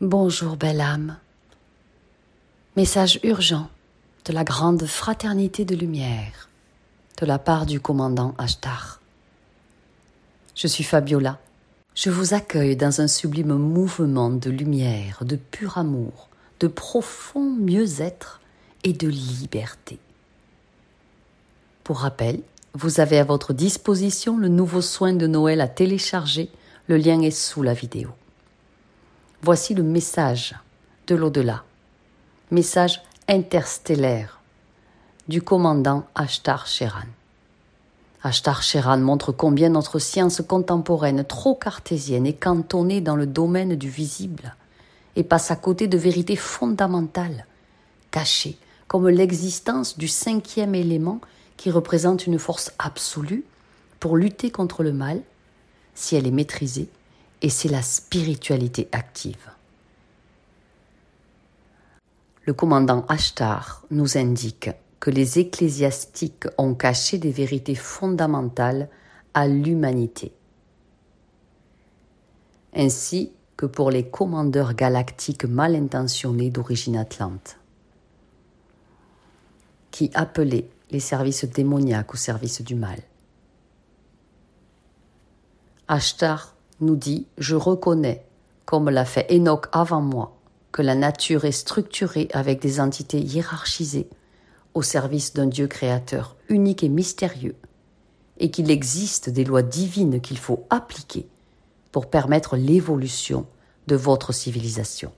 Bonjour, belle âme. Message urgent de la grande fraternité de lumière de la part du commandant Ashtar. Je suis Fabiola. Je vous accueille dans un sublime mouvement de lumière, de pur amour, de profond mieux-être et de liberté. Pour rappel, vous avez à votre disposition le nouveau soin de Noël à télécharger. Le lien est sous la vidéo. Voici le message de l'au-delà, message interstellaire du commandant Ashtar Sheran. Ashtar Sheran montre combien notre science contemporaine, trop cartésienne, est cantonnée dans le domaine du visible et passe à côté de vérités fondamentales, cachées, comme l'existence du cinquième élément qui représente une force absolue pour lutter contre le mal, si elle est maîtrisée et c'est la spiritualité active. Le commandant Ashtar nous indique que les ecclésiastiques ont caché des vérités fondamentales à l'humanité, ainsi que pour les commandeurs galactiques mal intentionnés d'origine atlante, qui appelaient les services démoniaques au service du mal. Ashtar nous dit Je reconnais, comme l'a fait Enoch avant moi, que la nature est structurée avec des entités hiérarchisées au service d'un Dieu créateur unique et mystérieux, et qu'il existe des lois divines qu'il faut appliquer pour permettre l'évolution de votre civilisation.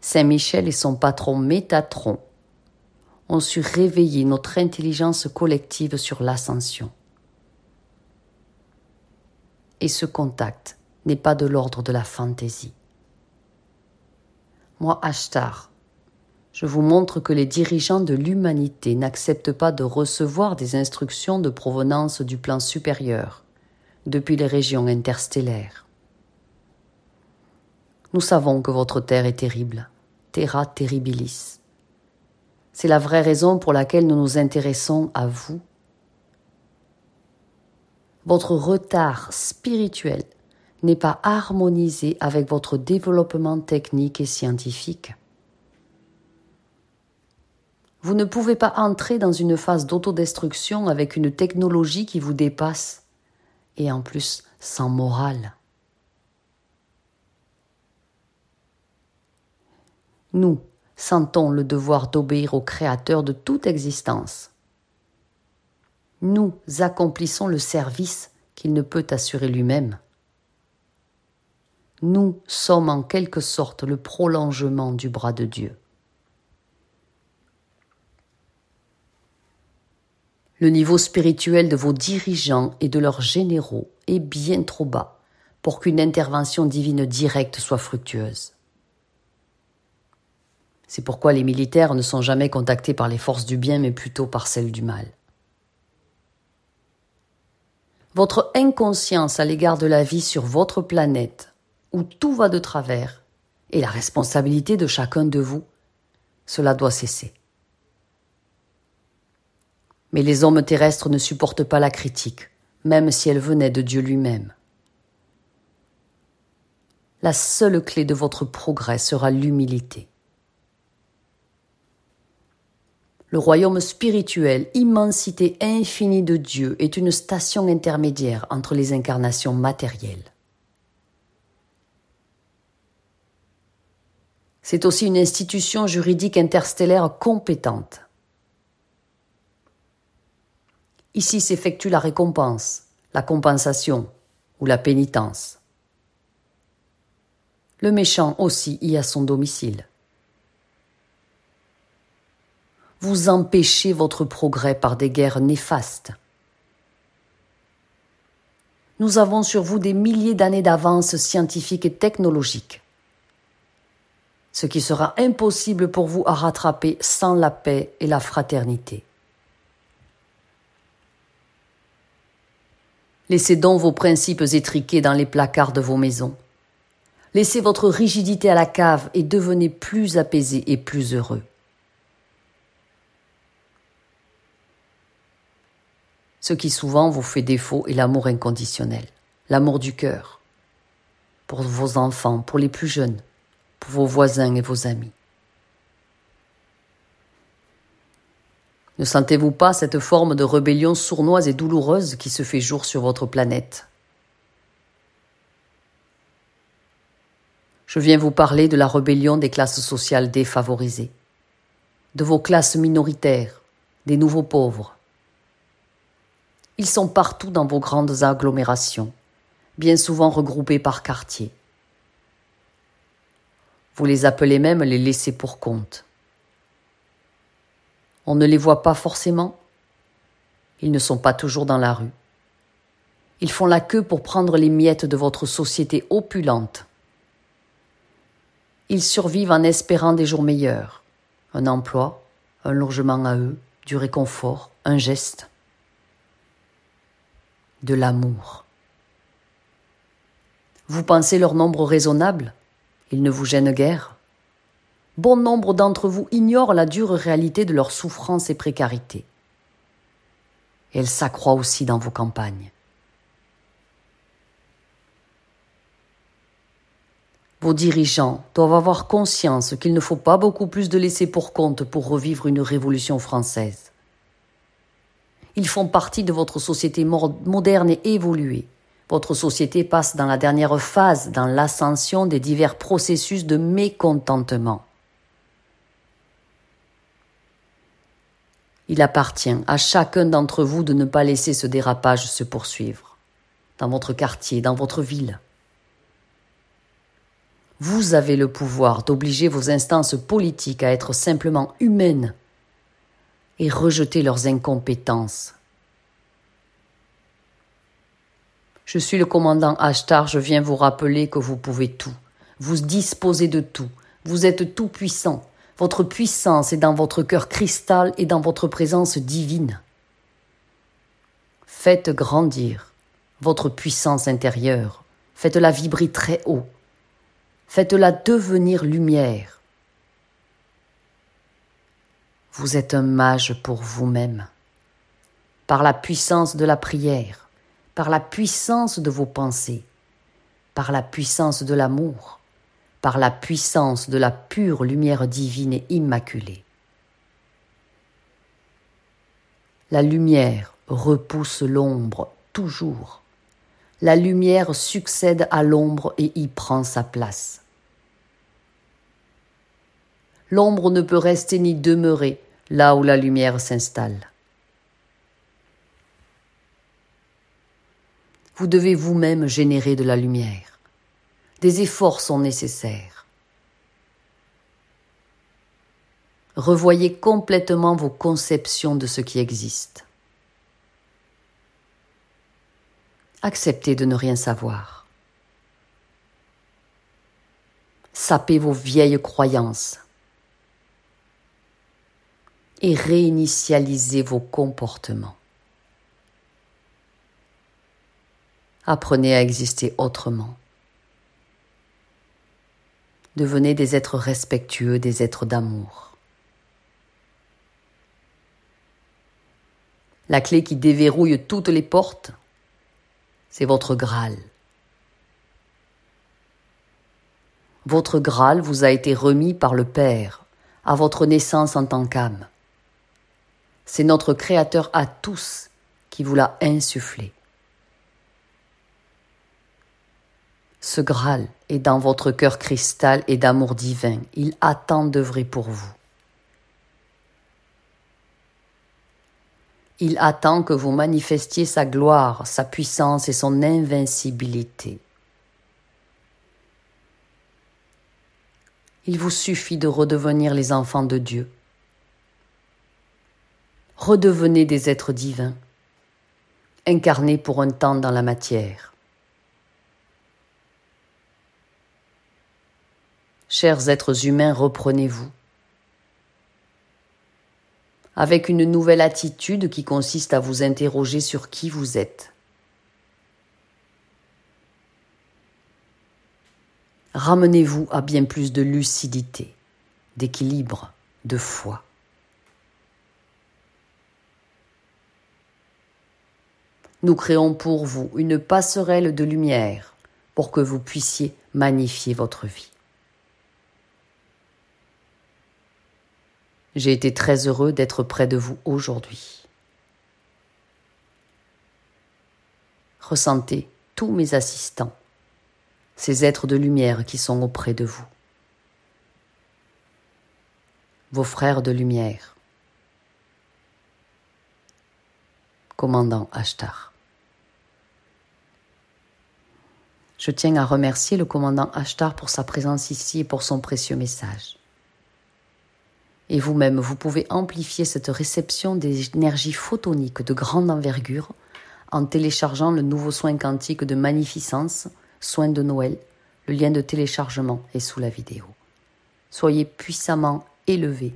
Saint Michel et son patron Métatron ont su réveiller notre intelligence collective sur l'ascension et ce contact n'est pas de l'ordre de la fantaisie. Moi, Ashtar, je vous montre que les dirigeants de l'humanité n'acceptent pas de recevoir des instructions de provenance du plan supérieur, depuis les régions interstellaires. Nous savons que votre terre est terrible, terra terribilis. C'est la vraie raison pour laquelle nous nous intéressons à vous votre retard spirituel n'est pas harmonisé avec votre développement technique et scientifique. Vous ne pouvez pas entrer dans une phase d'autodestruction avec une technologie qui vous dépasse et en plus sans morale. Nous sentons le devoir d'obéir au Créateur de toute existence nous accomplissons le service qu'il ne peut assurer lui-même. Nous sommes en quelque sorte le prolongement du bras de Dieu. Le niveau spirituel de vos dirigeants et de leurs généraux est bien trop bas pour qu'une intervention divine directe soit fructueuse. C'est pourquoi les militaires ne sont jamais contactés par les forces du bien mais plutôt par celles du mal. Votre inconscience à l'égard de la vie sur votre planète, où tout va de travers, est la responsabilité de chacun de vous. Cela doit cesser. Mais les hommes terrestres ne supportent pas la critique, même si elle venait de Dieu lui-même. La seule clé de votre progrès sera l'humilité. Le royaume spirituel, immensité infinie de Dieu, est une station intermédiaire entre les incarnations matérielles. C'est aussi une institution juridique interstellaire compétente. Ici s'effectue la récompense, la compensation ou la pénitence. Le méchant aussi y a son domicile. Vous empêchez votre progrès par des guerres néfastes. Nous avons sur vous des milliers d'années d'avance scientifique et technologique, ce qui sera impossible pour vous à rattraper sans la paix et la fraternité. Laissez donc vos principes étriqués dans les placards de vos maisons. Laissez votre rigidité à la cave et devenez plus apaisé et plus heureux. Ce qui souvent vous fait défaut est l'amour inconditionnel, l'amour du cœur. pour vos enfants, pour les plus jeunes, pour vos voisins et vos amis. Ne sentez-vous pas cette forme de rébellion sournoise et douloureuse qui se fait jour sur votre planète? Je viens vous parler de la rébellion des classes sociales défavorisées, de vos classes minoritaires, des nouveaux pauvres. Ils sont partout dans vos grandes agglomérations, bien souvent regroupés par quartier. Vous les appelez même les laissés pour compte. On ne les voit pas forcément. Ils ne sont pas toujours dans la rue. Ils font la queue pour prendre les miettes de votre société opulente. Ils survivent en espérant des jours meilleurs, un emploi, un logement à eux, du réconfort, un geste, de l'amour. Vous pensez leur nombre raisonnable Ils ne vous gênent guère? Bon nombre d'entre vous ignorent la dure réalité de leur souffrance et précarité. elle s'accroît aussi dans vos campagnes. Vos dirigeants doivent avoir conscience qu'il ne faut pas beaucoup plus de laisser pour compte pour revivre une révolution française. Ils font partie de votre société moderne et évoluée. Votre société passe dans la dernière phase dans l'ascension des divers processus de mécontentement. Il appartient à chacun d'entre vous de ne pas laisser ce dérapage se poursuivre, dans votre quartier, dans votre ville. Vous avez le pouvoir d'obliger vos instances politiques à être simplement humaines et rejeter leurs incompétences. Je suis le commandant Ashtar, je viens vous rappeler que vous pouvez tout. Vous disposez de tout. Vous êtes tout puissant. Votre puissance est dans votre cœur cristal et dans votre présence divine. Faites grandir votre puissance intérieure. Faites-la vibrer très haut. Faites-la devenir lumière. Vous êtes un mage pour vous-même. Par la puissance de la prière, par la puissance de vos pensées, par la puissance de l'amour, par la puissance de la pure lumière divine et immaculée. La lumière repousse l'ombre toujours. La lumière succède à l'ombre et y prend sa place. L'ombre ne peut rester ni demeurer là où la lumière s'installe. Vous devez vous-même générer de la lumière. Des efforts sont nécessaires. Revoyez complètement vos conceptions de ce qui existe. Acceptez de ne rien savoir. Sapez vos vieilles croyances et réinitialisez vos comportements. Apprenez à exister autrement. Devenez des êtres respectueux, des êtres d'amour. La clé qui déverrouille toutes les portes, c'est votre Graal. Votre Graal vous a été remis par le Père à votre naissance en tant qu'âme. C'est notre Créateur à tous qui vous l'a insufflé. Ce Graal est dans votre cœur cristal et d'amour divin. Il attend d'œuvrer pour vous. Il attend que vous manifestiez sa gloire, sa puissance et son invincibilité. Il vous suffit de redevenir les enfants de Dieu. Redevenez des êtres divins, incarnés pour un temps dans la matière. Chers êtres humains, reprenez-vous. Avec une nouvelle attitude qui consiste à vous interroger sur qui vous êtes. Ramenez-vous à bien plus de lucidité, d'équilibre, de foi. Nous créons pour vous une passerelle de lumière pour que vous puissiez magnifier votre vie. J'ai été très heureux d'être près de vous aujourd'hui. Ressentez tous mes assistants, ces êtres de lumière qui sont auprès de vous, vos frères de lumière, commandant Ashtar. Je tiens à remercier le commandant Ashtar pour sa présence ici et pour son précieux message. Et vous-même, vous pouvez amplifier cette réception des énergies photoniques de grande envergure en téléchargeant le nouveau soin quantique de magnificence, soin de Noël. Le lien de téléchargement est sous la vidéo. Soyez puissamment élevés,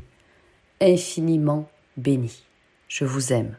infiniment bénis. Je vous aime.